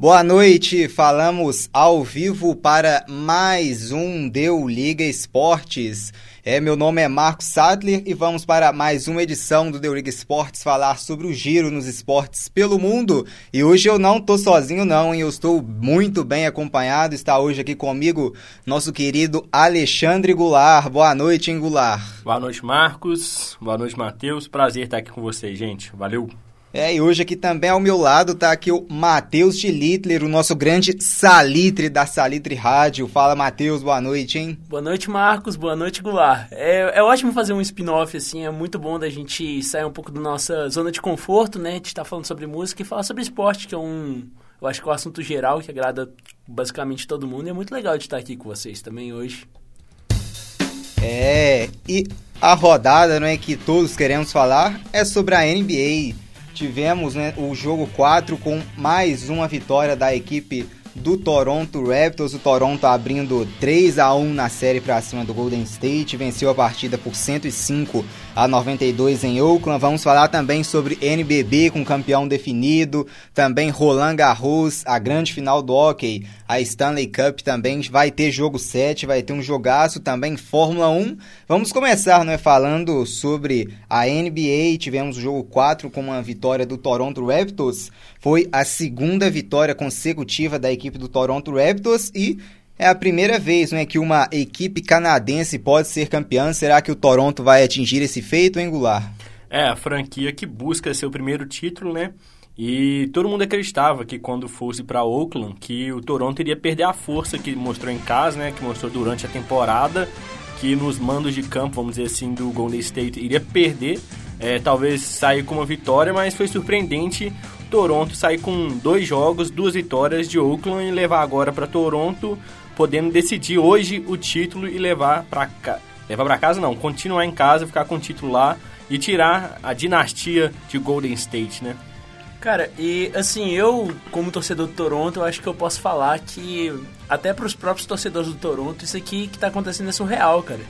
Boa noite, falamos ao vivo para mais um Deu Liga Esportes. É, meu nome é Marcos Sadler e vamos para mais uma edição do Deu Liga Esportes falar sobre o giro nos esportes pelo mundo. E hoje eu não tô sozinho não, hein? Eu estou muito bem acompanhado. Está hoje aqui comigo nosso querido Alexandre Goulart. Boa noite, hein, Goulart? Boa noite, Marcos. Boa noite, Matheus. Prazer estar aqui com vocês, gente. Valeu. É, e hoje aqui também ao meu lado tá aqui o Matheus Schlittler, o nosso grande salitre da Salitre Rádio. Fala, Matheus, boa noite, hein? Boa noite, Marcos. Boa noite, Goulart. É, é ótimo fazer um spin-off, assim, é muito bom da gente sair um pouco da nossa zona de conforto, né? De estar tá falando sobre música e falar sobre esporte, que é um... Eu acho que é um assunto geral que agrada basicamente todo mundo e é muito legal de estar aqui com vocês também hoje. É, e a rodada, não é, que todos queremos falar é sobre a NBA tivemos né, o jogo 4 com mais uma vitória da equipe do Toronto Raptors. O Toronto abrindo 3 a 1 na série para cima do Golden State, venceu a partida por 105 a 92 em Oakland. Vamos falar também sobre NBB com campeão definido, também Roland Garros, a grande final do hockey, a Stanley Cup também vai ter jogo 7, vai ter um jogaço também Fórmula 1. Vamos começar, né, falando sobre a NBA. Tivemos o jogo 4 com uma vitória do Toronto Raptors. Foi a segunda vitória consecutiva da equipe do Toronto Raptors e é a primeira vez né, que uma equipe canadense pode ser campeã. Será que o Toronto vai atingir esse feito, hein, Goulart? É, a franquia que busca seu primeiro título, né? E todo mundo acreditava que quando fosse para Oakland, que o Toronto iria perder a força que mostrou em casa, né? Que mostrou durante a temporada, que nos mandos de campo, vamos dizer assim, do Golden State iria perder. É, talvez sair com uma vitória, mas foi surpreendente Toronto sair com dois jogos, duas vitórias de Oakland e levar agora para Toronto podendo decidir hoje o título e levar para cá. Levar para casa não, continuar em casa, ficar com o título lá e tirar a dinastia de Golden State, né? Cara, e assim, eu, como torcedor do Toronto, eu acho que eu posso falar que, até para os próprios torcedores do Toronto, isso aqui que tá acontecendo é surreal, cara.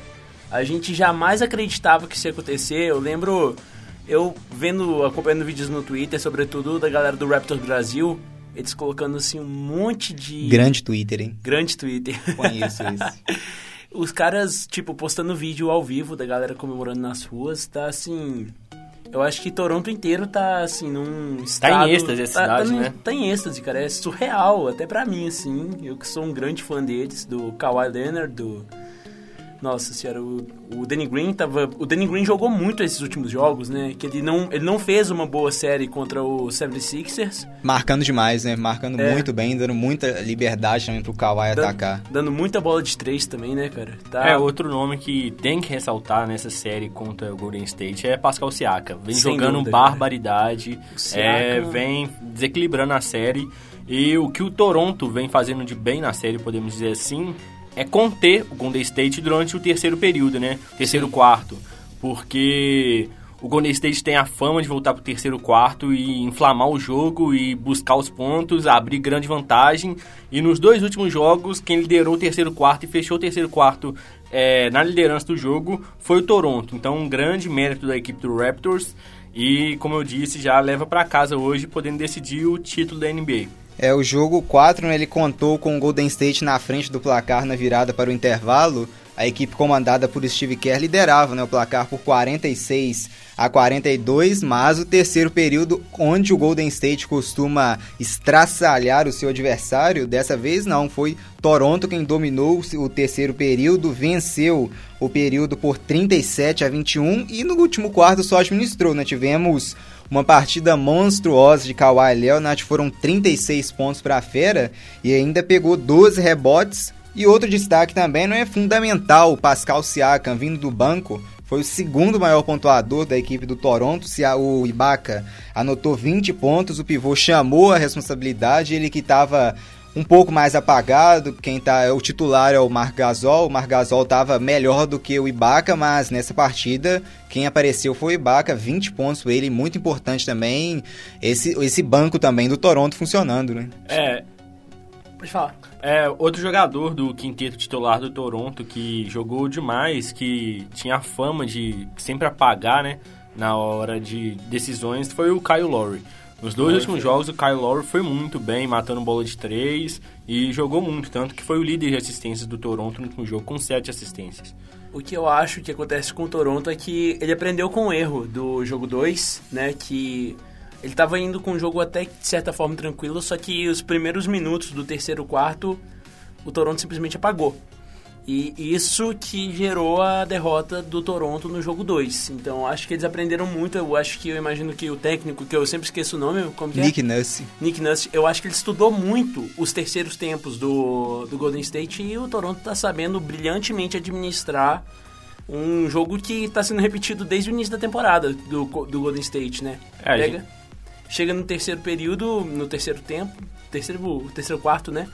A gente jamais acreditava que isso ia acontecer. Eu lembro, eu vendo, acompanhando vídeos no Twitter, sobretudo da galera do Raptors Brasil, eles colocando assim um monte de. Grande Twitter, hein? Grande Twitter. Conheço isso. Os caras, tipo, postando vídeo ao vivo da galera comemorando nas ruas, tá assim. Eu acho que Toronto inteiro tá, assim, num estado... Tá em êxtase a cidade, tá, tá, né? Tá em êxtase, cara. É surreal, até pra mim, assim. Eu que sou um grande fã deles, do Kawhi Leonard, do nossa senhora, o, o Danny Green tava. O Danny Green jogou muito esses últimos jogos, né? Que ele não, ele não fez uma boa série contra o 76ers. Marcando demais, né? Marcando é. muito bem, dando muita liberdade também pro Kawhi atacar. Dando muita bola de três também, né, cara? Tá... É, outro nome que tem que ressaltar nessa série contra o Golden State é Pascal Siaka. Vem Sem jogando dúvida, barbaridade, é, vem desequilibrando a série. E o que o Toronto vem fazendo de bem na série, podemos dizer assim, é conter o Golden State durante o terceiro período, né? Terceiro Sim. quarto. Porque o Golden State tem a fama de voltar pro terceiro quarto e inflamar o jogo e buscar os pontos, abrir grande vantagem. E nos dois últimos jogos, quem liderou o terceiro quarto e fechou o terceiro quarto é, na liderança do jogo foi o Toronto. Então, um grande mérito da equipe do Raptors. E, como eu disse, já leva para casa hoje, podendo decidir o título da NBA. É, o jogo 4, né, ele contou com o Golden State na frente do placar na virada para o intervalo. A equipe comandada por Steve Kerr liderava né, o placar por 46 a 42, mas o terceiro período, onde o Golden State costuma estraçalhar o seu adversário, dessa vez não, foi Toronto quem dominou o terceiro período, venceu o período por 37 a 21 e no último quarto só administrou, né? Tivemos uma partida monstruosa de Kawhi Leonard, foram 36 pontos para a fera e ainda pegou 12 rebotes. E outro destaque também não é fundamental, o Pascal Siakam vindo do banco, foi o segundo maior pontuador da equipe do Toronto. O Ibaka anotou 20 pontos, o pivô chamou a responsabilidade, ele que estava um pouco mais apagado. Quem tá o titular é o Marc Gasol. O Marc Gasol estava melhor do que o Ibaka, mas nessa partida quem apareceu foi o Ibaka, 20 pontos para ele, muito importante também. Esse esse banco também do Toronto funcionando, né? É. Pode falar. É, outro jogador do quinteto titular do Toronto que jogou demais, que tinha fama de sempre apagar, né, na hora de decisões, foi o Kyle Lowry. Nos dois últimos jogos, o Kyle Lowry foi muito bem, matando bola de três e jogou muito, tanto que foi o líder de assistências do Toronto no último jogo, com sete assistências. O que eu acho que acontece com o Toronto é que ele aprendeu com o erro do jogo 2, né? Que ele estava indo com o jogo até de certa forma tranquilo, só que os primeiros minutos do terceiro quarto o Toronto simplesmente apagou. E isso que gerou a derrota do Toronto no jogo 2. Então acho que eles aprenderam muito. Eu acho que eu imagino que o técnico, que eu sempre esqueço o nome, como que é? Nick Nurse. Nick Nurse, eu acho que ele estudou muito os terceiros tempos do, do Golden State e o Toronto está sabendo brilhantemente administrar um jogo que está sendo repetido desde o início da temporada do, do Golden State, né? É, Pega, gente... Chega no terceiro período, no terceiro tempo, terceiro, terceiro quarto, né?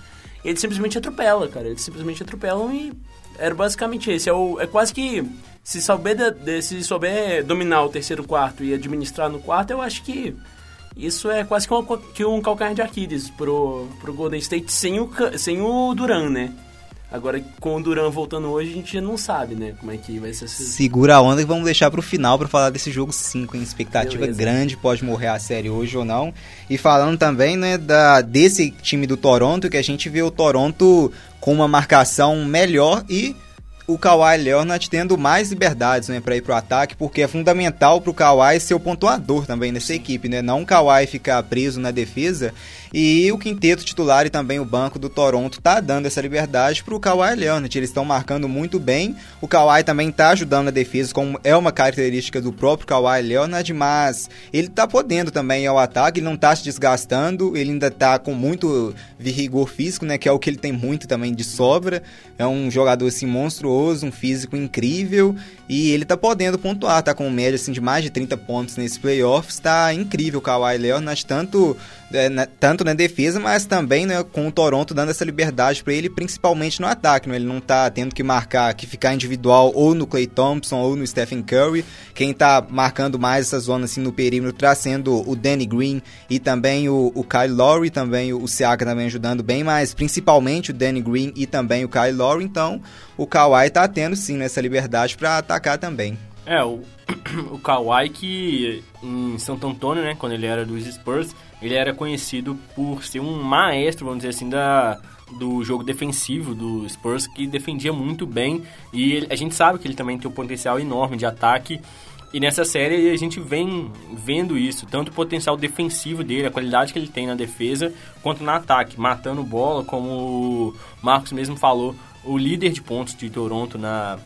Eles simplesmente atropelam, cara. Eles simplesmente atropelam e era basicamente esse. É, o, é quase que se souber, de, de, se souber dominar o terceiro quarto e administrar no quarto, eu acho que isso é quase que um, que um calcanhar de Aquiles pro, pro Golden State sem o, sem o Duran, né? Agora, com o Duran voltando hoje, a gente não sabe, né? Como é que vai ser. Segura a onda e vamos deixar pro final para falar desse jogo 5, em expectativa Beleza. grande, pode morrer a série hoje ou não. E falando também, né, da, desse time do Toronto, que a gente vê o Toronto com uma marcação melhor e o Kawhi Leonard tendo mais liberdades né, para ir pro ataque, porque é fundamental pro Kawhi ser o pontuador também nessa equipe, né? Não o Kawhi ficar preso na defesa e o quinteto titular e também o banco do Toronto tá dando essa liberdade pro Kawhi Leonard. Eles estão marcando muito bem. O Kawhi também tá ajudando na defesa, como é uma característica do próprio Kawhi Leonard, mas ele tá podendo também ao ataque, ele não tá se desgastando, ele ainda tá com muito vigor físico, né, que é o que ele tem muito também de sobra. É um jogador assim monstruoso, um físico incrível e ele tá podendo pontuar, tá com média assim de mais de 30 pontos nesses playoffs, tá incrível o Kawhi Leonard, tanto é, na, tanto na defesa, mas também né, com o Toronto dando essa liberdade para ele, principalmente no ataque. Né? Ele não tá tendo que marcar, que ficar individual ou no Clay Thompson ou no Stephen Curry. Quem tá marcando mais essa zona assim no perímetro tá sendo o Danny Green e também o, o Kyle Lowry, também o, o Siaka também ajudando bem, mas principalmente o Danny Green e também o Kyle Lowry. Então o Kawhi tá tendo sim essa liberdade para atacar também. É, o, o Kawhi que em Santo Antônio, né, quando ele era dos Spurs, ele era conhecido por ser um maestro, vamos dizer assim, da, do jogo defensivo do Spurs, que defendia muito bem. E a gente sabe que ele também tem um potencial enorme de ataque. E nessa série a gente vem vendo isso, tanto o potencial defensivo dele, a qualidade que ele tem na defesa, quanto no ataque, matando bola, como o Marcos mesmo falou, o líder de pontos de Toronto na,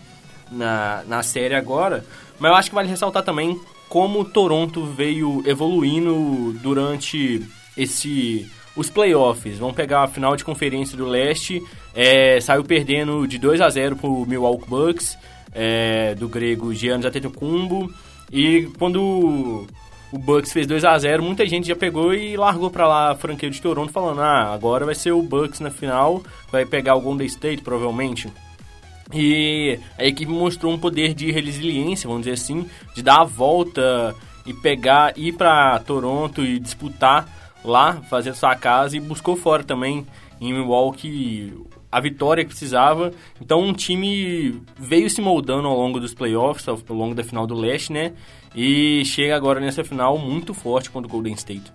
na, na série agora. Mas eu acho que vale ressaltar também como Toronto veio evoluindo durante esse os playoffs. Vamos pegar a final de conferência do leste, é, saiu perdendo de 2 a 0 pro Milwaukee Bucks, é, do grego Giannis Antetokounmpo, e quando o Bucks fez 2 a 0 muita gente já pegou e largou para lá a franquia de Toronto, falando, ah, agora vai ser o Bucks na final, vai pegar o Golden State, provavelmente. E a equipe mostrou um poder de resiliência, vamos dizer assim, de dar a volta e pegar, ir para Toronto e disputar lá, fazer sua casa e buscou fora também em Milwaukee a vitória que precisava. Então um time veio se moldando ao longo dos playoffs, ao longo da final do leste, né? E chega agora nessa final muito forte contra o Golden State.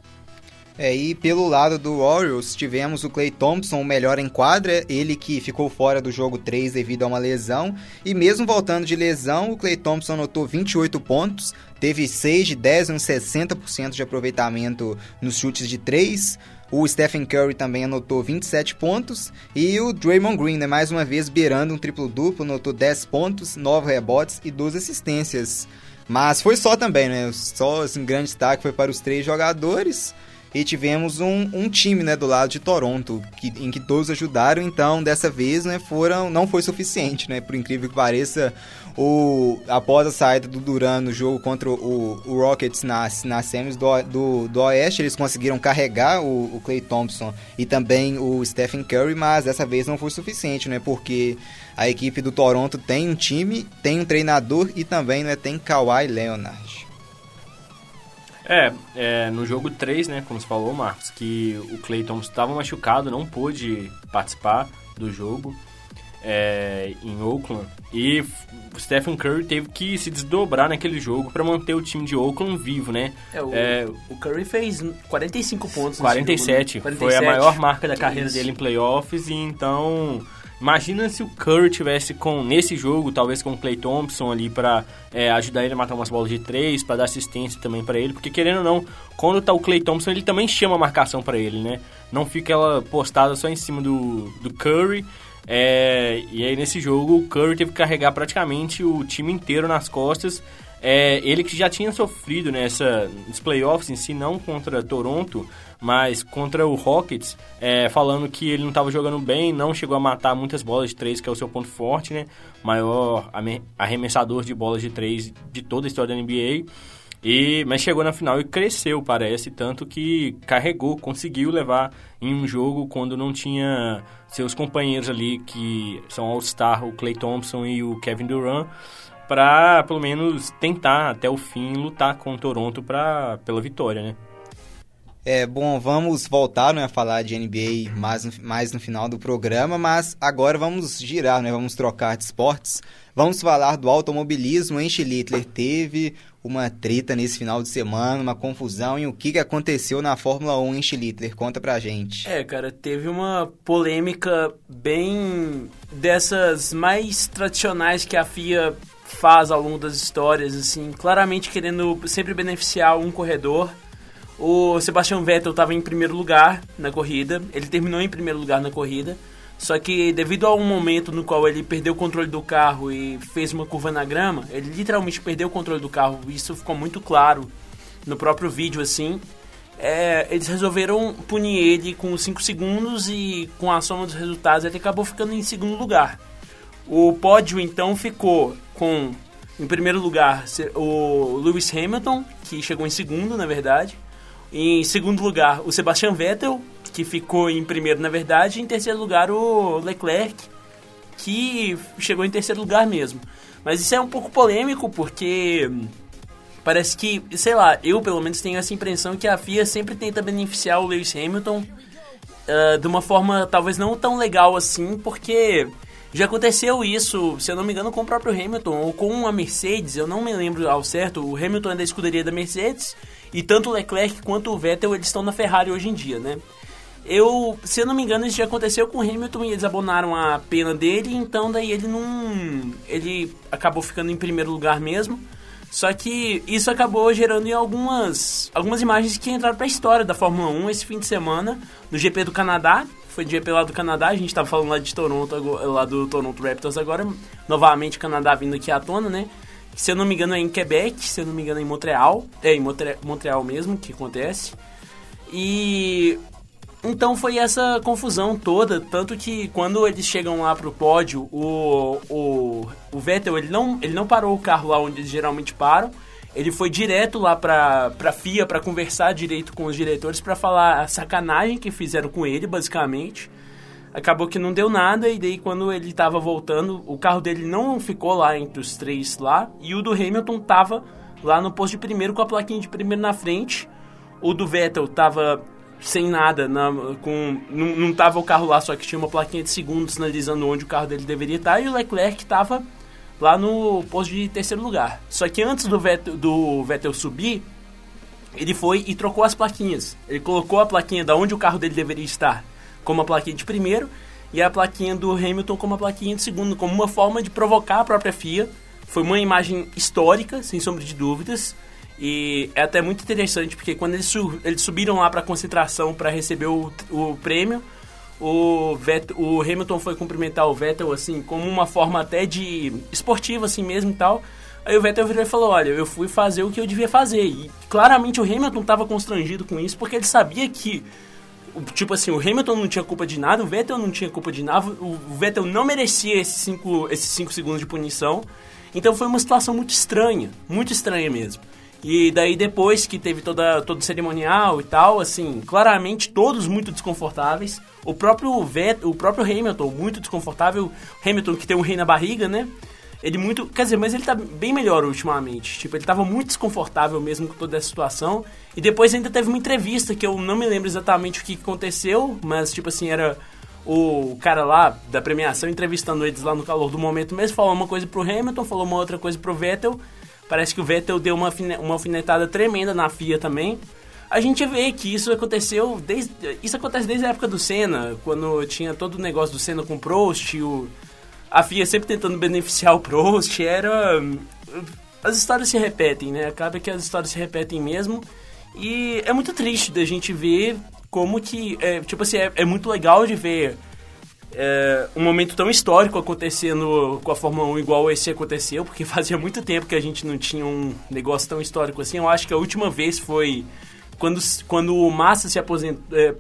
É, e pelo lado do Orioles, tivemos o Clay Thompson, o melhor em quadra, ele que ficou fora do jogo 3 devido a uma lesão. E mesmo voltando de lesão, o Clay Thompson anotou 28 pontos, teve 6 de 10, uns 60% de aproveitamento nos chutes de 3. O Stephen Curry também anotou 27 pontos. E o Draymond Green, né, mais uma vez, beirando um triplo-duplo, anotou 10 pontos, 9 rebotes e 12 assistências. Mas foi só também, né? Só assim, grande destaque foi para os três jogadores e tivemos um, um time né, do lado de Toronto, que, em que todos ajudaram, então dessa vez né, foram, não foi suficiente, né? Por incrível que pareça, o, após a saída do Duran no jogo contra o, o Rockets nas, nas semis do, do, do, Oeste, eles conseguiram carregar o, o Clay Thompson e também o Stephen Curry, mas dessa vez não foi suficiente, né? Porque a equipe do Toronto tem um time, tem um treinador e também né, tem Kawhi Leonard. É, é, no jogo 3, né, como você falou, Marcos, que o Clayton estava machucado, não pôde participar do jogo. É, em Oakland. E o Stephen Curry teve que se desdobrar naquele jogo para manter o time de Oakland vivo, né? É, o, é, o Curry fez 45 pontos. 47, jogo, 47. Foi a maior marca da carreira Isso. dele em playoffs e então Imagina se o Curry tivesse com nesse jogo, talvez com o Clay Thompson ali para é, ajudar ele a matar umas bolas de três, para dar assistência também para ele, porque querendo ou não, quando tá o Clay Thompson, ele também chama a marcação para ele, né? Não fica ela postada só em cima do, do Curry. É, e aí nesse jogo o Curry teve que carregar praticamente o time inteiro nas costas. É, ele que já tinha sofrido nessa nos playoffs em si, não contra Toronto, mas contra o Rockets, é, falando que ele não estava jogando bem, não chegou a matar muitas bolas de três, que é o seu ponto forte, né? Maior arremessador de bolas de três de toda a história da NBA. E, mas chegou na final e cresceu, parece, tanto que carregou, conseguiu levar em um jogo quando não tinha seus companheiros ali, que são All-Star, o Clay Thompson e o Kevin Durant, para pelo menos tentar até o fim lutar com o Toronto pra, pela vitória, né? É, bom, vamos voltar né, a falar de NBA mais no, mais no final do programa, mas agora vamos girar, né, vamos trocar de esportes. Vamos falar do automobilismo. Enche Littler teve uma treta nesse final de semana, uma confusão. E o que, aconteceu na Fórmula 1 Enche Littler? Conta pra gente. É, cara, teve uma polêmica bem dessas mais tradicionais que a FIA faz ao longo das histórias, assim, claramente querendo sempre beneficiar um corredor o Sebastian Vettel estava em primeiro lugar na corrida, ele terminou em primeiro lugar na corrida, só que devido a um momento no qual ele perdeu o controle do carro e fez uma curva na grama, ele literalmente perdeu o controle do carro, isso ficou muito claro no próprio vídeo assim. É, eles resolveram punir ele com 5 segundos e com a soma dos resultados ele acabou ficando em segundo lugar. O pódio então ficou com, em primeiro lugar, o Lewis Hamilton, que chegou em segundo na verdade, em segundo lugar, o Sebastian Vettel, que ficou em primeiro, na verdade. Em terceiro lugar, o Leclerc, que chegou em terceiro lugar mesmo. Mas isso é um pouco polêmico, porque parece que, sei lá, eu pelo menos tenho essa impressão que a FIA sempre tenta beneficiar o Lewis Hamilton uh, de uma forma talvez não tão legal assim, porque já aconteceu isso, se eu não me engano, com o próprio Hamilton ou com a Mercedes, eu não me lembro ao certo. O Hamilton é da escuderia da Mercedes e tanto o Leclerc quanto o Vettel eles estão na Ferrari hoje em dia, né? Eu, se eu não me engano, isso já aconteceu com o Hamilton e eles abonaram a pena dele, então daí ele não. Ele acabou ficando em primeiro lugar mesmo. Só que isso acabou gerando algumas, algumas imagens que entraram para a história da Fórmula 1 esse fim de semana, no GP do Canadá, foi de GP lá do Canadá, a gente estava falando lá de Toronto, lá do Toronto Raptors agora, novamente Canadá vindo aqui à tona, né? Se eu não me engano é em Quebec, se eu não me engano é em Montreal, é em Montreal mesmo que acontece. E então foi essa confusão toda, tanto que quando eles chegam lá pro pódio, o, o, o Vettel ele não, ele não parou o carro lá onde eles geralmente param, ele foi direto lá pra, pra FIA para conversar direito com os diretores para falar a sacanagem que fizeram com ele, basicamente. Acabou que não deu nada e daí quando ele estava voltando, o carro dele não ficou lá entre os três lá e o do Hamilton tava lá no posto de primeiro com a plaquinha de primeiro na frente. O do Vettel tava sem nada, na, com, não, não tava o carro lá, só que tinha uma plaquinha de segundo sinalizando onde o carro dele deveria estar e o Leclerc tava lá no posto de terceiro lugar. Só que antes do Vettel, do Vettel subir, ele foi e trocou as plaquinhas. Ele colocou a plaquinha da onde o carro dele deveria estar como a plaquinha de primeiro e a plaquinha do Hamilton como a plaquinha de segundo, como uma forma de provocar a própria FIA. Foi uma imagem histórica, sem sombra de dúvidas. E é até muito interessante porque quando eles, eles subiram lá para a concentração para receber o, o prêmio, o, o Hamilton foi cumprimentar o Vettel, assim, como uma forma até de esportiva, assim mesmo e tal. Aí o Vettel virou e falou, olha, eu fui fazer o que eu devia fazer. E claramente o Hamilton estava constrangido com isso, porque ele sabia que, tipo assim, o Hamilton não tinha culpa de nada, o Vettel não tinha culpa de nada, o Vettel não merecia esses 5 cinco, esses cinco segundos de punição. Então foi uma situação muito estranha, muito estranha mesmo. E daí depois que teve toda, todo o cerimonial e tal, assim, claramente todos muito desconfortáveis. O próprio Vet, o próprio Hamilton muito desconfortável. Hamilton que tem um rei na barriga, né? Ele muito, quer dizer, mas ele tá bem melhor ultimamente. Tipo, ele tava muito desconfortável mesmo com toda essa situação. E depois ainda teve uma entrevista que eu não me lembro exatamente o que aconteceu, mas tipo assim, era o cara lá da premiação entrevistando eles lá no calor do momento mesmo, falou uma coisa pro Hamilton, falou uma outra coisa pro Vettel. Parece que o Vettel deu uma, uma alfinetada tremenda na FIA também. A gente vê que isso aconteceu desde. Isso acontece desde a época do Senna, quando tinha todo o negócio do Senna com o Prost, o, a FIA sempre tentando beneficiar o Prost, era. As histórias se repetem, né? Acaba que as histórias se repetem mesmo. E é muito triste da gente ver como que. É, tipo assim, é, é muito legal de ver é, um momento tão histórico acontecendo com a Fórmula 1 igual esse aconteceu, porque fazia muito tempo que a gente não tinha um negócio tão histórico assim. Eu acho que a última vez foi quando, quando o Massa se aposentou. É,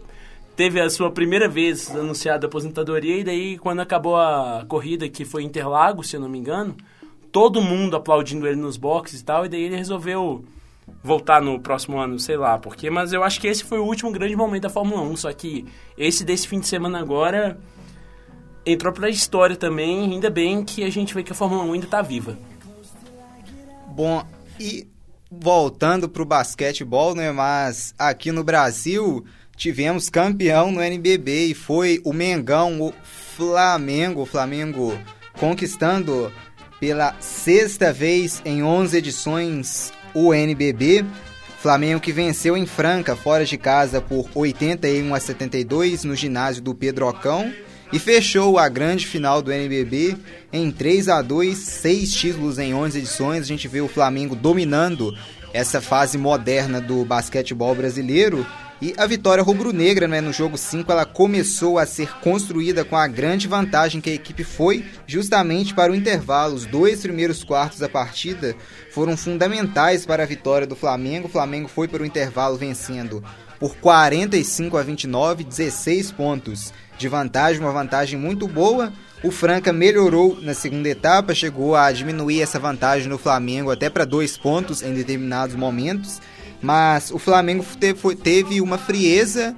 teve a sua primeira vez anunciada a aposentadoria, e daí quando acabou a corrida, que foi Interlagos, se eu não me engano, todo mundo aplaudindo ele nos boxes e tal, e daí ele resolveu voltar no próximo ano, sei lá porque, mas eu acho que esse foi o último grande momento da Fórmula 1, só que esse desse fim de semana agora entrou pra história também, ainda bem que a gente vê que a Fórmula 1 ainda tá viva. Bom, e voltando pro basquetebol, né, mas aqui no Brasil tivemos campeão no NBB e foi o Mengão, o Flamengo, o Flamengo conquistando pela sexta vez em 11 edições o NBB. Flamengo que venceu em Franca, fora de casa, por 81 a 72 no ginásio do Pedrocão e fechou a grande final do NBB em 3 a 2, seis títulos em 11 edições. A gente vê o Flamengo dominando essa fase moderna do basquetebol brasileiro e a vitória rubro-negra né, no jogo 5 ela começou a ser construída com a grande vantagem que a equipe foi justamente para o intervalo. Os dois primeiros quartos da partida foram fundamentais para a vitória do Flamengo. O Flamengo foi para o intervalo vencendo por 45 a 29, 16 pontos de vantagem, uma vantagem muito boa. O Franca melhorou na segunda etapa, chegou a diminuir essa vantagem no Flamengo até para dois pontos em determinados momentos. Mas o Flamengo teve, uma frieza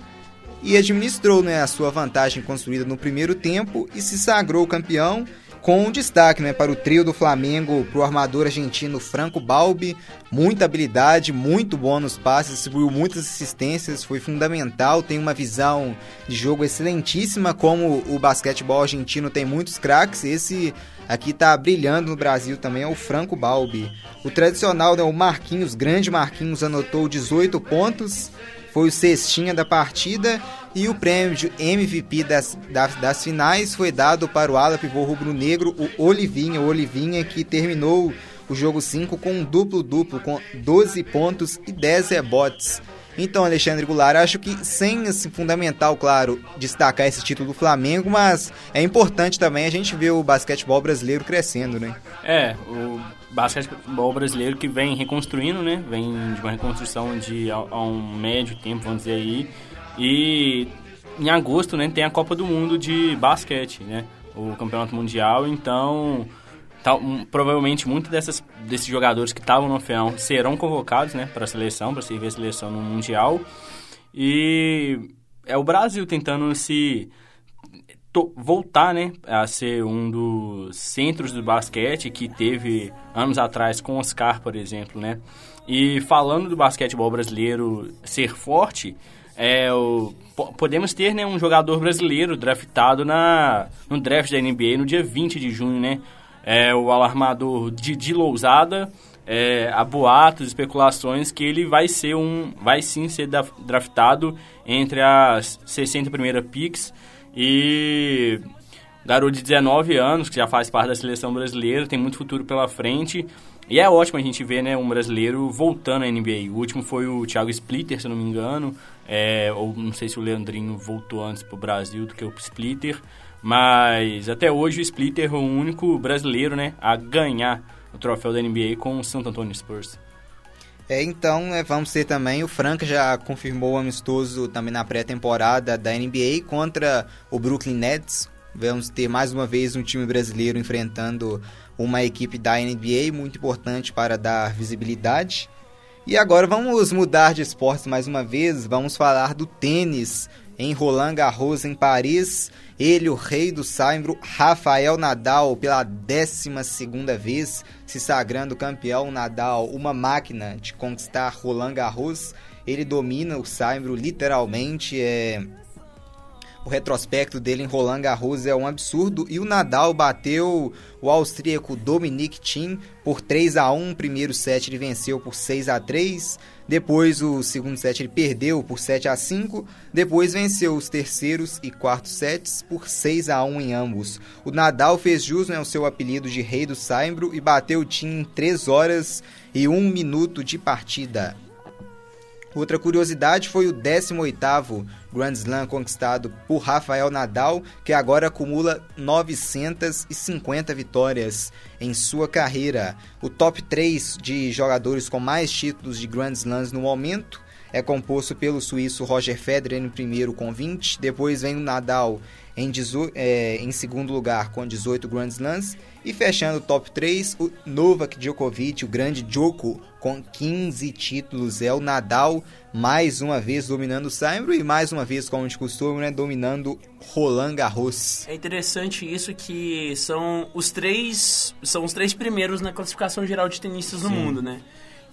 e administrou né, a sua vantagem construída no primeiro tempo e se sagrou campeão com destaque né, para o trio do Flamengo, para o armador argentino Franco Balbi, muita habilidade, muito bom nos passes, distribuiu muitas assistências, foi fundamental, tem uma visão de jogo excelentíssima, como o basquetebol argentino tem muitos craques, esse aqui está brilhando no Brasil também é o Franco Balbi. O tradicional, né, o Marquinhos, grande Marquinhos, anotou 18 pontos, foi o cestinha da partida e o prêmio de MVP das, das, das finais foi dado para o ala pivô rubro-negro, o Olivinha. O Olivinha que terminou o jogo 5 com um duplo-duplo, com 12 pontos e 10 rebotes. Então, Alexandre Goulart, acho que sem assim, fundamental, claro, destacar esse título do Flamengo, mas é importante também a gente ver o basquetebol brasileiro crescendo, né? É, o basquetebol brasileiro que vem reconstruindo, né? Vem de uma reconstrução de a um médio tempo, vamos dizer aí. E em agosto, né, tem a Copa do Mundo de basquete, né? O Campeonato Mundial, então tá, um, provavelmente muitos dessas, desses jogadores que estavam no final serão convocados, né, para a seleção, para servir a seleção no Mundial. E é o Brasil tentando se voltar, né, a ser um dos centros do basquete que teve anos atrás com Oscar, por exemplo, né? E falando do basquetebol brasileiro ser forte, é, o, podemos ter né, um jogador brasileiro draftado na, no draft da NBA no dia 20 de junho, né? É, o alarmador Didi Lousada, é, há boatos, especulações que ele vai ser um, vai sim ser draftado entre as 60 primeiras picks e garoto de 19 anos, que já faz parte da seleção brasileira, tem muito futuro pela frente. E é ótimo a gente ver né, um brasileiro voltando à NBA. O último foi o Thiago Splitter, se não me engano. É, ou não sei se o Leandrinho voltou antes para o Brasil do que o Splitter. Mas até hoje o Splitter é o único brasileiro né, a ganhar o troféu da NBA com o Santo Antonio Spurs. É, então, né, vamos ter também, o Franca já confirmou o amistoso também na pré-temporada da NBA contra o Brooklyn Nets. Vamos ter mais uma vez um time brasileiro enfrentando uma equipe da NBA, muito importante para dar visibilidade. E agora vamos mudar de esportes mais uma vez, vamos falar do tênis em Roland Garros em Paris. Ele, o rei do saibro, Rafael Nadal, pela 12 vez, se sagrando campeão. Nadal, uma máquina de conquistar Roland Garros. Ele domina o saibro literalmente. É o retrospecto dele em Roland Garros é um absurdo. E o Nadal bateu o austríaco Dominic Thiem por 3 a 1 Primeiro set ele venceu por 6 a 3 Depois o segundo set ele perdeu por 7 a 5 Depois venceu os terceiros e quartos sets por 6 a 1 em ambos. O Nadal fez jus ao seu apelido de Rei do Saimbro e bateu o Thiem em 3 horas e 1 minuto de partida. Outra curiosidade foi o 18º Grand Slam conquistado por Rafael Nadal, que agora acumula 950 vitórias em sua carreira. O top 3 de jogadores com mais títulos de Grand Slams no momento é composto pelo suíço Roger Federer em primeiro com 20, depois vem o Nadal em, é, em segundo lugar com 18 Grand Slams e fechando o top 3, o Novak Djokovic, o grande Djoko, com 15 títulos. É o Nadal mais uma vez dominando o Saibro e mais uma vez, como de costume, né, dominando Roland Garros. É interessante isso que são os três são os três primeiros na classificação geral de tenistas no mundo, né?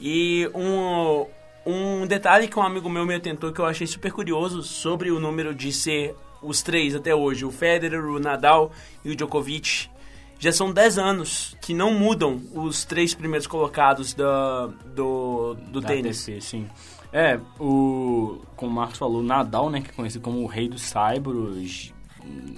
E um, um detalhe que um amigo meu me atentou que eu achei super curioso sobre o número de ser os três até hoje, o Federer, o Nadal e o Djokovic já são 10 anos que não mudam os três primeiros colocados da, do, do da tênis. ATP, sim. É, o, como o Marcos falou, o Nadal, né, que é conhecido como o rei dos saibros,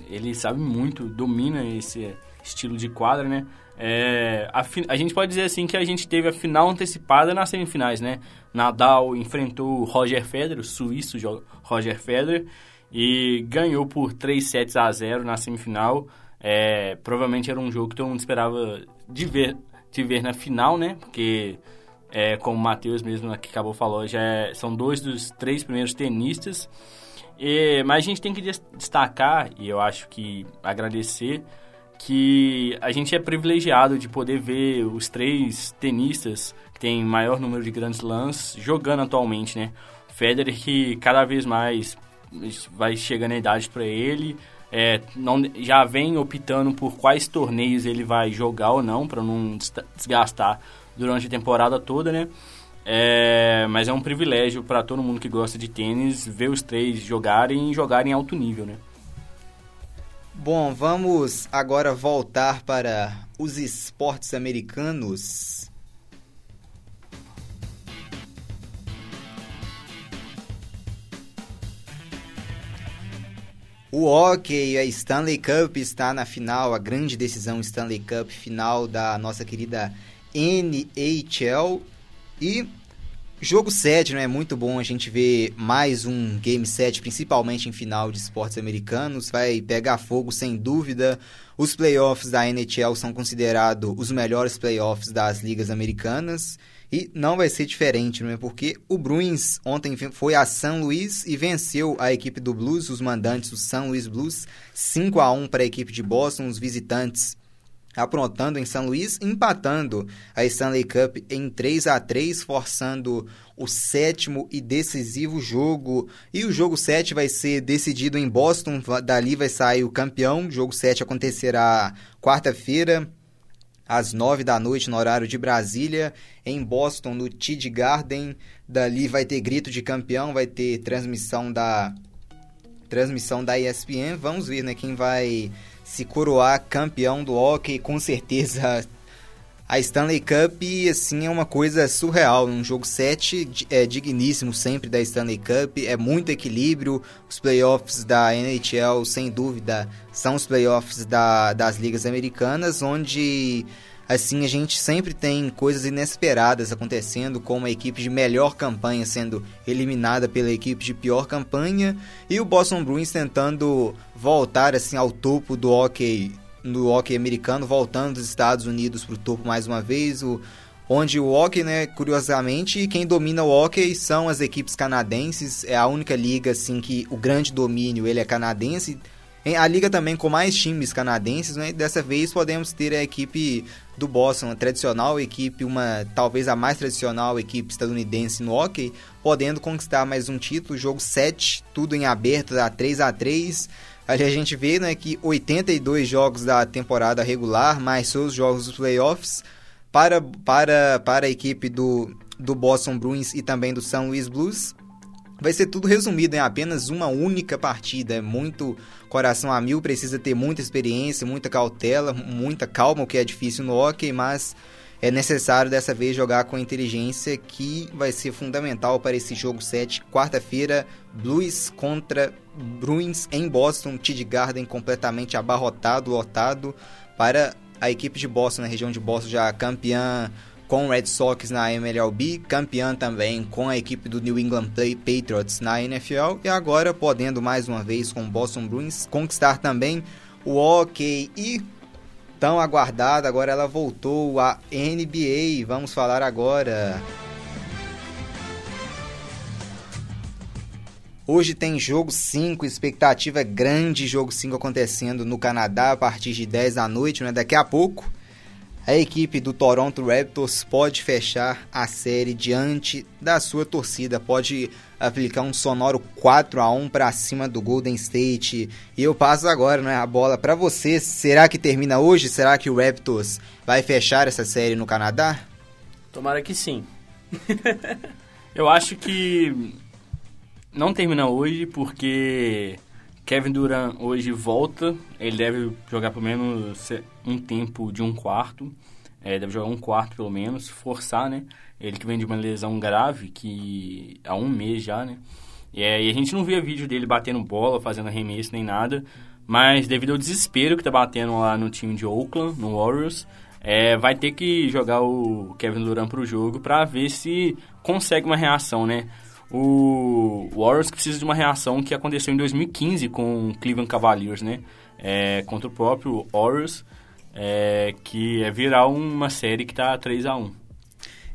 ele sabe muito, domina esse estilo de quadra, né? É, a, a, gente pode dizer assim que a gente teve a final antecipada nas semifinais, né? Nadal enfrentou o Roger Federer, o suíço Roger Federer, e ganhou por 3 sets a 0 na semifinal. É, provavelmente era um jogo que todo mundo esperava de ver, de ver na final, né? Porque, é, como o Matheus mesmo que acabou falou, já é, são dois dos três primeiros tenistas. E, mas a gente tem que destacar, e eu acho que agradecer, que a gente é privilegiado de poder ver os três tenistas que têm maior número de grandes lãs jogando atualmente, né? Federer que cada vez mais vai chegando a idade para ele, é, não, já vem optando por quais torneios ele vai jogar ou não, para não desgastar durante a temporada toda, né? É, mas é um privilégio para todo mundo que gosta de tênis ver os três jogarem e jogarem em alto nível, né? Bom, vamos agora voltar para os esportes americanos. O hockey, a Stanley Cup está na final, a grande decisão Stanley Cup final da nossa querida NHL. E jogo 7, não é muito bom a gente ver mais um game 7, principalmente em final de esportes americanos. Vai pegar fogo sem dúvida. Os playoffs da NHL são considerados os melhores playoffs das ligas americanas. E não vai ser diferente, não é? Porque o Bruins ontem foi a São Luís e venceu a equipe do Blues, os mandantes do São Luís Blues, 5 a 1 para a equipe de Boston, os visitantes aprontando em São Luís, empatando a Stanley Cup em 3 a 3 forçando o sétimo e decisivo jogo. E o jogo 7 vai ser decidido em Boston, dali vai sair o campeão. O jogo 7 acontecerá quarta-feira, às nove da noite no horário de Brasília, em Boston, no TD Garden. Dali vai ter grito de campeão, vai ter transmissão da transmissão da ESPN. Vamos ver, né, quem vai se coroar campeão do hockey, com certeza a Stanley Cup, assim, é uma coisa surreal. Um jogo 7 é digníssimo sempre da Stanley Cup, é muito equilíbrio. Os playoffs da NHL, sem dúvida, são os playoffs da, das ligas americanas, onde assim a gente sempre tem coisas inesperadas acontecendo, como a equipe de melhor campanha sendo eliminada pela equipe de pior campanha e o Boston Bruins tentando voltar assim ao topo do hockey no hockey americano, voltando dos Estados Unidos para o topo mais uma vez, o, onde o hockey, né, curiosamente, quem domina o hockey são as equipes canadenses, é a única liga assim que o grande domínio ele é canadense. A liga também com mais times canadenses, né? Dessa vez podemos ter a equipe do Boston, a tradicional equipe, uma talvez a mais tradicional equipe estadunidense no hockey, podendo conquistar mais um título, jogo 7, tudo em aberto, a 3 a 3 Ali a gente vê né, que 82 jogos da temporada regular, mais seus jogos dos playoffs, para, para, para a equipe do, do Boston Bruins e também do São Louis Blues. Vai ser tudo resumido em apenas uma única partida. É muito coração a mil, precisa ter muita experiência, muita cautela, muita calma, o que é difícil no hockey, mas é necessário dessa vez jogar com inteligência, que vai ser fundamental para esse jogo 7, quarta-feira, Blues contra Bruins em Boston, Tid Garden completamente abarrotado, lotado, para a equipe de Boston, na região de Boston, já campeã com o Red Sox na MLB, campeã também com a equipe do New England Patriots na NFL e agora podendo mais uma vez com o Boston Bruins conquistar também o hockey e tão aguardada, agora ela voltou à NBA. Vamos falar agora. Hoje tem jogo 5, expectativa grande, jogo 5 acontecendo no Canadá a partir de 10 da noite, né? Daqui a pouco a equipe do Toronto Raptors pode fechar a série diante da sua torcida, pode aplicar um sonoro 4 a 1 para cima do Golden State. E eu passo agora, né, a bola para você. Será que termina hoje? Será que o Raptors vai fechar essa série no Canadá? Tomara que sim. eu acho que não termina hoje porque Kevin Durant hoje volta, ele deve jogar pelo menos um tempo de um quarto, é, deve jogar um quarto pelo menos, forçar, né? Ele que vem de uma lesão grave, que há um mês já, né? É, e a gente não via vídeo dele batendo bola, fazendo arremesso nem nada, mas devido ao desespero que tá batendo lá no time de Oakland, no Warriors, é, vai ter que jogar o Kevin Durant pro jogo para ver se consegue uma reação, né? O Warriors precisa de uma reação que aconteceu em 2015 com o Cleveland Cavaliers, né? É, contra o próprio Warriors, é, que é virar uma série que está 3 a 1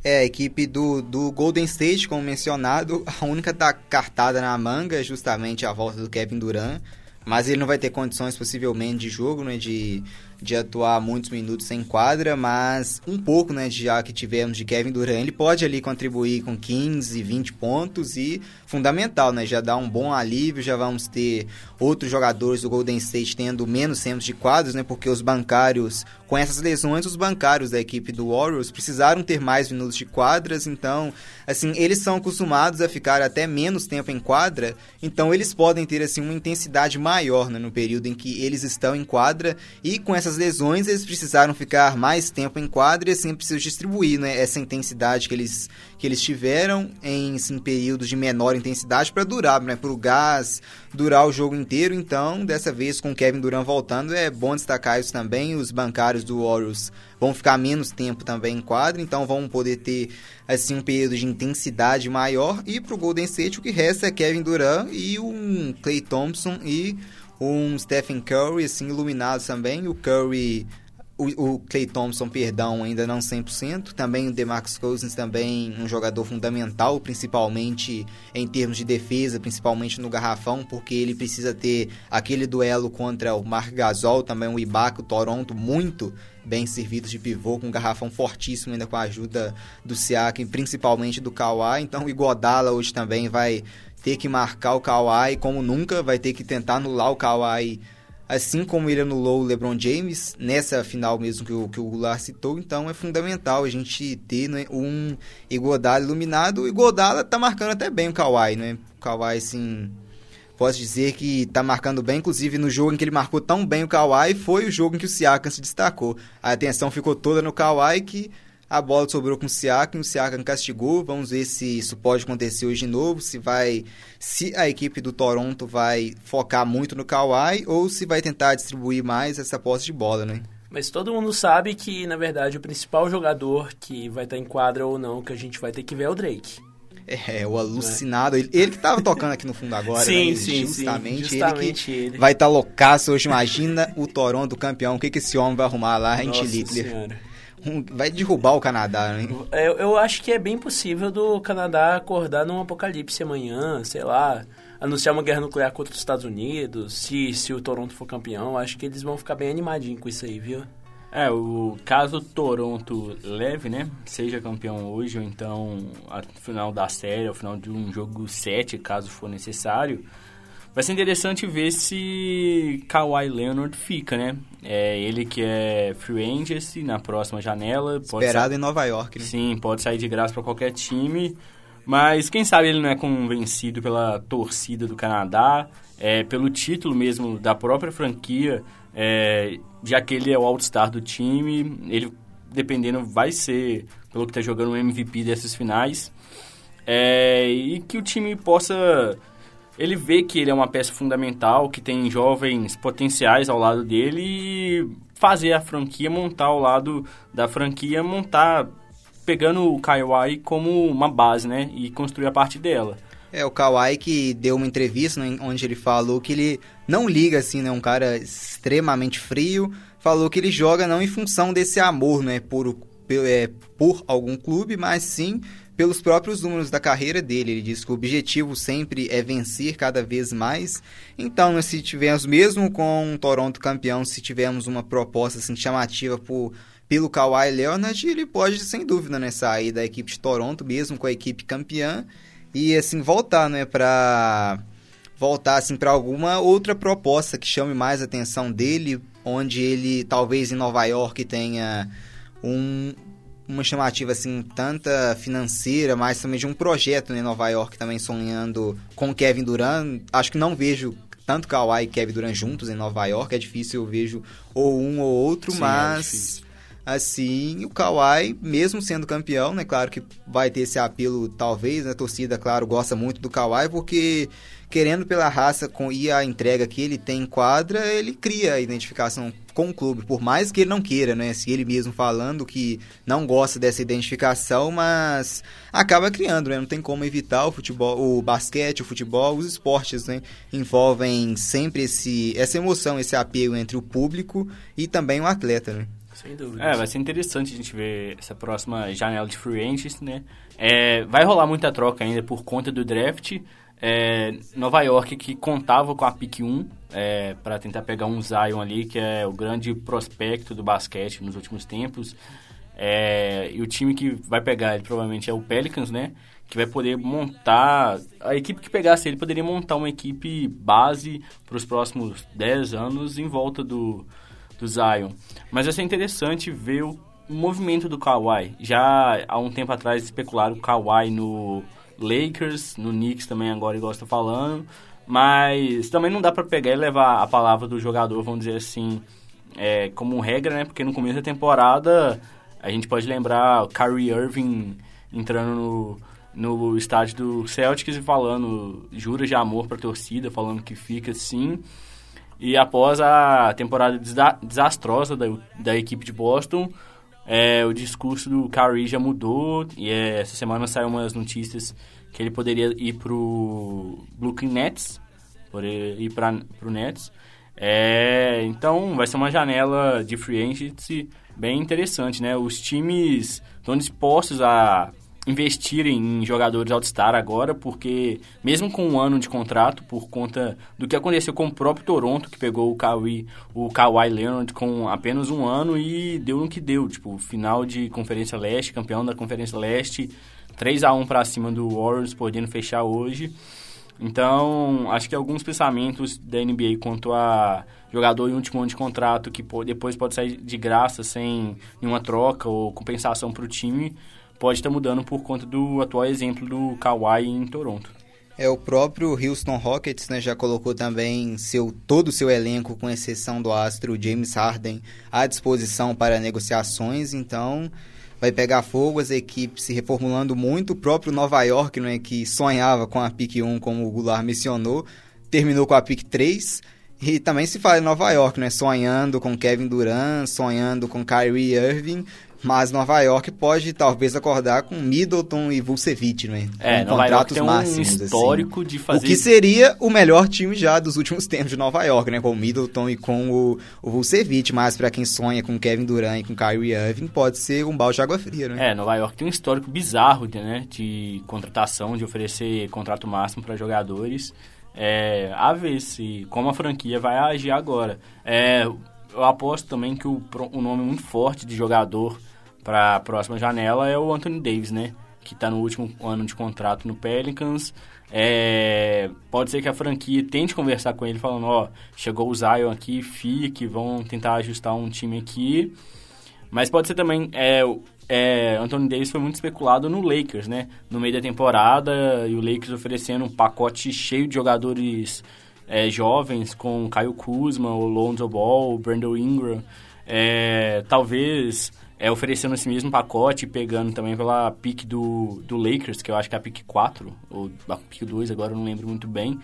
é, a equipe do, do Golden State, como mencionado, a única da cartada na manga é justamente a volta do Kevin Durant, mas ele não vai ter condições possivelmente de jogo, né, de de atuar muitos minutos em quadra, mas um pouco, né, já que tivemos de Kevin Durant, ele pode ali contribuir com 15, 20 pontos e fundamental, né, já dá um bom alívio, já vamos ter outros jogadores do Golden State tendo menos tempos de quadros, né, porque os bancários, com essas lesões, os bancários da equipe do Warriors precisaram ter mais minutos de quadras, então, assim, eles são acostumados a ficar até menos tempo em quadra, então eles podem ter, assim, uma intensidade maior, né, no período em que eles estão em quadra e com essa essas lesões, eles precisaram ficar mais tempo em quadra e assim precisam distribuir né, essa intensidade que eles, que eles tiveram em assim, períodos de menor intensidade para durar, né, para o gás durar o jogo inteiro. Então, dessa vez, com o Kevin Durant voltando, é bom destacar isso também. Os bancários do Warriors vão ficar menos tempo também em quadra, então vão poder ter assim um período de intensidade maior. E para o Golden State, o que resta é Kevin Durant e um Clay Thompson e um Stephen Curry, assim, iluminado também. O Curry, o, o Clay Thompson, perdão, ainda não 100%. Também o DeMarcus Cousins, também um jogador fundamental, principalmente em termos de defesa, principalmente no garrafão, porque ele precisa ter aquele duelo contra o Mark Gasol, também o Ibaka, o Toronto, muito bem servidos de pivô, com um garrafão fortíssimo ainda com a ajuda do Siakam, principalmente do Kawhi. Então o Igodala hoje também vai ter que marcar o Kawhi como nunca, vai ter que tentar anular o Kawhi, assim como ele anulou o LeBron James, nessa final mesmo que o, que o Goulart citou. Então é fundamental a gente ter né, um Iguodala iluminado. O Iguodala tá marcando até bem o Kawhi, né? O Kawhi, assim, posso dizer que tá marcando bem, inclusive no jogo em que ele marcou tão bem o Kawhi, foi o jogo em que o Siakam se destacou. A atenção ficou toda no Kawhi que a bola sobrou com o Siakam, o Siakam castigou. Vamos ver se isso pode acontecer hoje de novo, se vai se a equipe do Toronto vai focar muito no Kawhi ou se vai tentar distribuir mais essa posse de bola, né? Mas todo mundo sabe que, na verdade, o principal jogador que vai estar em quadra ou não, que a gente vai ter que ver é o Drake. É, o alucinado. Ele, ele que tava tocando aqui no fundo agora, sim, né? Sim, justamente, sim, justamente ele que ele. vai estar tá loucaço hoje. Imagina o Toronto campeão. O que, que esse homem vai arrumar lá em Littler? Vai derrubar o Canadá, né? Eu, eu acho que é bem possível do Canadá acordar num apocalipse amanhã, sei lá, anunciar uma guerra nuclear contra os Estados Unidos, se, se o Toronto for campeão. Acho que eles vão ficar bem animadinhos com isso aí, viu? É, o caso Toronto leve, né? Seja campeão hoje ou então ao final da série, ao final de um jogo 7, caso for necessário Vai ser interessante ver se Kawhi Leonard fica, né? É ele que é free agency na próxima janela. Esperado em Nova York, né? Sim, pode sair de graça para qualquer time. Mas quem sabe ele não é convencido pela torcida do Canadá, é, pelo título mesmo da própria franquia, é, já que ele é o All-Star do time, ele, dependendo, vai ser, pelo que está jogando, o MVP dessas finais. É, e que o time possa ele vê que ele é uma peça fundamental, que tem jovens potenciais ao lado dele e fazer a franquia, montar ao lado da franquia, montar pegando o Kawhi como uma base, né? E construir a parte dela. É, o Kawhi que deu uma entrevista onde ele falou que ele não liga, assim, né? Um cara extremamente frio. Falou que ele joga não em função desse amor, né? Por, é, por algum clube, mas sim pelos próprios números da carreira dele. Ele diz que o objetivo sempre é vencer cada vez mais. Então, se tivermos, mesmo com um Toronto campeão, se tivermos uma proposta assim, chamativa por, pelo Kawhi Leonard, ele pode, sem dúvida, né, sair da equipe de Toronto, mesmo com a equipe campeã, e assim voltar né, para voltar assim para alguma outra proposta que chame mais a atenção dele, onde ele talvez em Nova York tenha um, uma chamativa assim, tanta financeira, mas também de um projeto né, em Nova York também sonhando com Kevin Durant. Acho que não vejo tanto Kawhi e Kevin Durant juntos em Nova York, é difícil, eu vejo ou um ou outro, Sim, é mas é assim, o Kawhi, mesmo sendo campeão, né, claro que vai ter esse apelo talvez, né, a torcida, claro, gosta muito do Kawhi porque querendo pela raça com, e a entrega que ele tem em quadra, ele cria a identificação com o clube, por mais que ele não queira, né? Se ele mesmo falando que não gosta dessa identificação, mas acaba criando, né? Não tem como evitar o futebol, o basquete, o futebol, os esportes, né? Envolvem sempre esse, essa emoção, esse apego entre o público e também o atleta, né? Sem dúvida. É, vai ser interessante a gente ver essa próxima janela de free agents, né? É, vai rolar muita troca ainda por conta do draft, é, Nova York que contava com a pick 1 é, para tentar pegar um Zion ali, que é o grande prospecto do basquete nos últimos tempos. É, e o time que vai pegar ele provavelmente é o Pelicans, né? Que vai poder montar. A equipe que pegasse ele poderia montar uma equipe base para os próximos 10 anos em volta do, do Zion. Mas vai ser interessante ver o movimento do Kawhi. Já há um tempo atrás especularam o Kawhi no Lakers, no Knicks também agora, igual você tá falando. Mas também não dá para pegar e levar a palavra do jogador, vamos dizer assim, é, como regra, né? Porque no começo da temporada a gente pode lembrar o Kyrie Irving entrando no, no estádio do Celtics e falando juras de amor para a torcida, falando que fica assim. E após a temporada desastrosa da, da equipe de Boston, é, o discurso do Kyrie já mudou e é, essa semana saiu umas notícias que ele poderia ir pro Brooklyn Nets, poderia ir para pro Nets. É, então vai ser uma janela de free agency bem interessante, né? Os times estão dispostos a investirem em jogadores All-Star agora, porque mesmo com um ano de contrato, por conta do que aconteceu com o próprio Toronto, que pegou o Kawhi, o Kawhi Leonard com apenas um ano e deu no que deu, tipo, final de Conferência Leste, campeão da Conferência Leste, 3 a 1 para cima do Warriors, podendo fechar hoje. Então, acho que alguns pensamentos da NBA quanto a jogador em último ano de contrato que depois pode sair de graça sem nenhuma troca ou compensação para o time, pode estar mudando por conta do atual exemplo do Kawhi em Toronto. É, o próprio Houston Rockets né, já colocou também seu, todo o seu elenco, com exceção do astro James Harden, à disposição para negociações, então vai pegar fogo, as equipes se reformulando muito, o próprio Nova York, né, que sonhava com a pick 1, como o Goulart mencionou, terminou com a pick 3, e também se fala em Nova York, né, sonhando com Kevin Durant, sonhando com Kyrie Irving, mas Nova York pode talvez acordar com Middleton e Vucevic, né? É, com Nova contratos York tem máximos, um assim. histórico assim. de fazer... O que seria o melhor time já dos últimos tempos de Nova York, né? Com o Middleton e com o, o Vucevic, mas para quem sonha com Kevin Durant e com Kyrie Irving, pode ser um balde de água fria, né? É, Nova York tem um histórico bizarro, né? De contratação, de oferecer contrato máximo para jogadores. É, a ver se como a franquia vai agir agora. É, eu aposto também que o, o nome muito forte de jogador para a próxima janela é o Anthony Davis, né? Que está no último ano de contrato no Pelicans. É, pode ser que a franquia tente conversar com ele, falando: Ó, chegou o Zion aqui, fique, vão tentar ajustar um time aqui. Mas pode ser também é, é, Anthony Davis foi muito especulado no Lakers, né? No meio da temporada, e o Lakers oferecendo um pacote cheio de jogadores é, jovens, com Caio Kuzma, o Lonzo Ball, o Brandon Ingram. É, talvez é, oferecendo esse mesmo pacote, pegando também pela pick do, do Lakers, que eu acho que é a pick 4, ou a pick 2, agora eu não lembro muito bem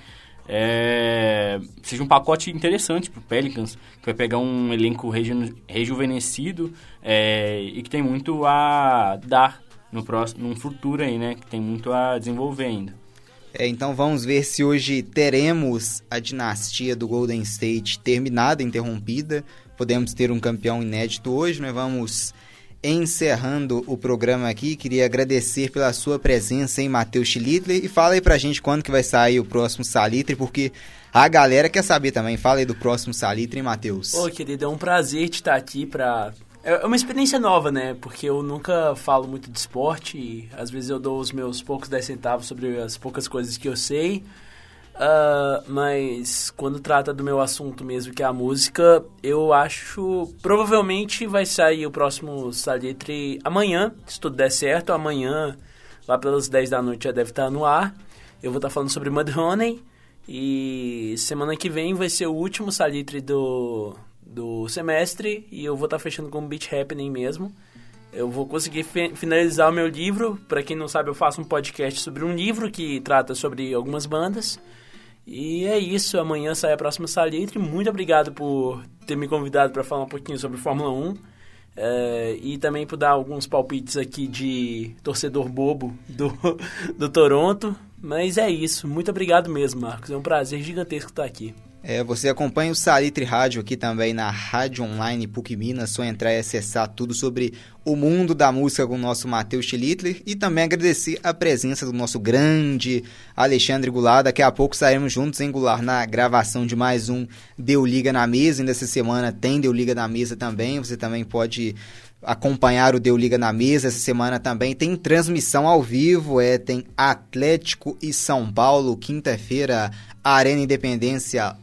é, seja um pacote interessante para o Pelicans, que vai pegar um elenco reju rejuvenescido é, e que tem muito a dar no próximo, num futuro aí, né? Que tem muito a desenvolver ainda. É, então vamos ver se hoje teremos a dinastia do Golden State terminada, interrompida. Podemos ter um campeão inédito hoje, né? Vamos encerrando o programa aqui, queria agradecer pela sua presença em Matheus Schlittler e fala aí pra gente quando que vai sair o próximo Salitre, porque a galera quer saber também. Fala aí do próximo Salitre, hein, Matheus? Ô, querido, é um prazer te estar aqui pra... É uma experiência nova, né? Porque eu nunca falo muito de esporte e às vezes eu dou os meus poucos 10 centavos sobre as poucas coisas que eu sei. Uh, mas quando trata do meu assunto mesmo, que é a música, eu acho. Provavelmente vai sair o próximo Salitre amanhã, se tudo der certo. Amanhã, lá pelas 10 da noite, já deve estar no ar. Eu vou estar falando sobre Mudhoney. E semana que vem vai ser o último Salitre do, do semestre. E eu vou estar fechando com Beat Happening mesmo. Eu vou conseguir finalizar o meu livro. Para quem não sabe, eu faço um podcast sobre um livro que trata sobre algumas bandas. E é isso, amanhã sai a próxima Salitre. Muito obrigado por ter me convidado para falar um pouquinho sobre Fórmula 1. É, e também por dar alguns palpites aqui de torcedor bobo do, do Toronto. Mas é isso, muito obrigado mesmo, Marcos. É um prazer gigantesco estar aqui. É, você acompanha o Salitre Rádio aqui também na Rádio Online PUC Minas, só entrar e acessar tudo sobre o mundo da música com o nosso Matheus Schlittler e também agradecer a presença do nosso grande Alexandre Goulart. Daqui a pouco sairemos juntos em Goulart na gravação de mais um Deu Liga na Mesa. Ainda essa semana tem Deu Liga na Mesa também, você também pode acompanhar o Deu Liga na Mesa. Essa semana também tem transmissão ao vivo, é, tem Atlético e São Paulo, quinta-feira, Arena Independência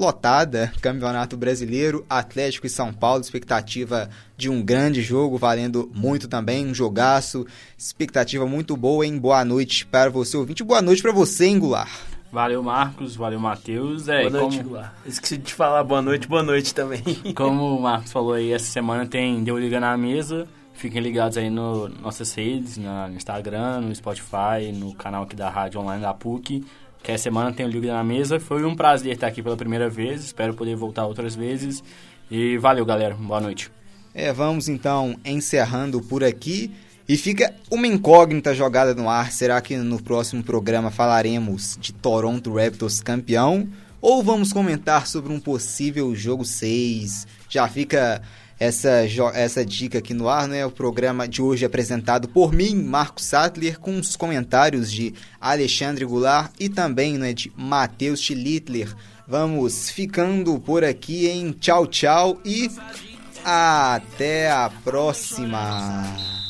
lotada, Campeonato Brasileiro, Atlético e São Paulo, expectativa de um grande jogo, valendo muito também, um jogaço, expectativa muito boa, hein? Boa noite para você, ouvinte, boa noite para você, Angular. Valeu, Marcos, valeu, Matheus. É, boa noite, como... Esqueci de te falar boa noite, boa noite também. Como o Marcos falou aí, essa semana tem Deu Liga na Mesa, Fiquem ligados aí no nossas redes, no Instagram, no Spotify, no canal aqui da Rádio Online da PUC que a semana tem o Liga na Mesa. Foi um prazer estar aqui pela primeira vez, espero poder voltar outras vezes. E valeu, galera. Boa noite. É, vamos então encerrando por aqui. E fica uma incógnita jogada no ar. Será que no próximo programa falaremos de Toronto Raptors campeão? Ou vamos comentar sobre um possível jogo 6? Já fica essa, essa dica aqui no ar, né? O programa de hoje é apresentado por mim, Marco Sattler, com os comentários de Alexandre Goulart e também né, de Matheus Schlittler. Vamos ficando por aqui em tchau, tchau e até a próxima!